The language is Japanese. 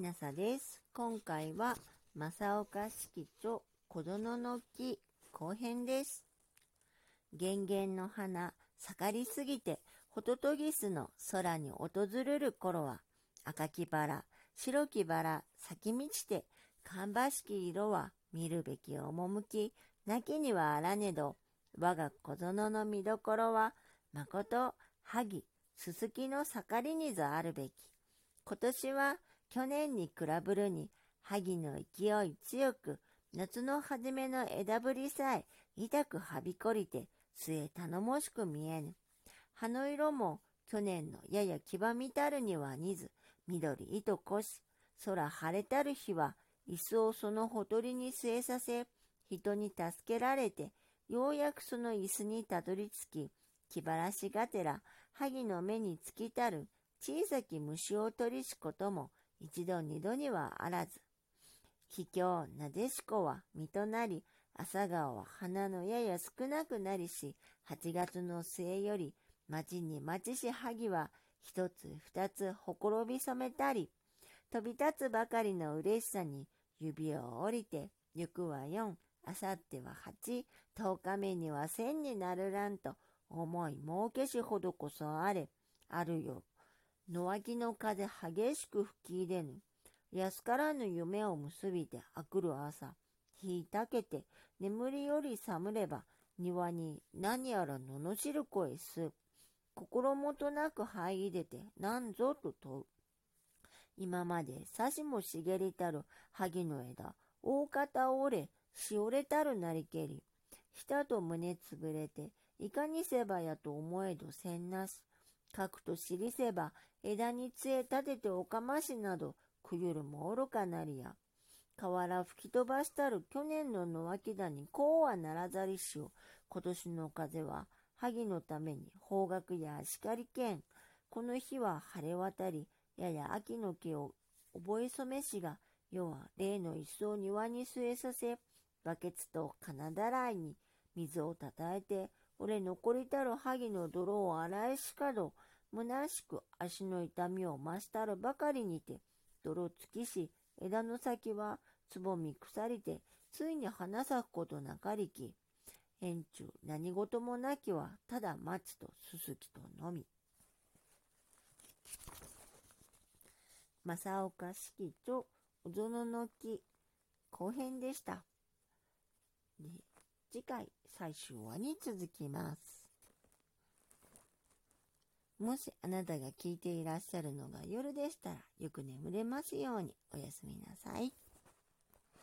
なさです。今回は、正岡式と子供の木後編です。源々の花、盛りすぎて、ホトトギスの空に訪れる頃は、赤きバラ、白きバラ、咲き満ちて、芳しき色は見るべき趣、なきにはあらねど、我が小園の見どころは、まこと、萩、すすきの盛りにぞあるべき。今年は去年に比べるに、萩の勢い強く、夏の初めの枝ぶりさえ痛くはびこりて、末頼もしく見えぬ。葉の色も去年のやや黄ばみたるには似ず、緑糸こし、空晴れたる日は、椅子をそのほとりに据えさせ、人に助けられて、ようやくその椅子にたどり着き、気晴らしがてら、萩の目につきたる小さき虫を取りしことも、一度二度にはあらず。桔梗なでしこは実となり、朝顔は花のやや少なくなりし、八月の末より、町に町し萩は、一つ二つほころび染めたり、飛び立つばかりの嬉しさに指を折りて、行くは四、あさっては八、十日目には千になるらんと、思い儲けしほどこそあれ、あるよ野脇の風激しく吹き入れぬ。安からぬ夢を結びてあくる朝、日いたけて眠りより寒れば、庭に何やら罵る声す。心もとなく這い出て何ぞと問う。今までさしも茂りたる萩の枝、大方折れ、しおれたるなりけり、舌と胸つぶれて、いかにせばやと思えどせんなし。かくと知りせば、枝に杖立てておかましなど、くゆるも愚かなりや。河原吹き飛ばしたる去年の野脇だにこうはならざりしを、今年の風は、萩のために方角や叱りけん。この日は晴れ渡り、やや秋の木を覚え染めしが、世は例の椅子を庭に据えさせ、バケツと金だらいに水をたたえて、俺残りたる萩の泥を洗いしかど、虚しく足の痛みを増したるばかりにて、泥尽きし、枝の先はつぼみ腐りて、ついに花咲くことなかりき。円中何事もなきは、ただ松とすすきとのみ。正岡式と小園の木後編でした。次回最終話に続きます。もしあなたが聞いていらっしゃるのが夜でしたらよく眠れますようにおやすみなさい。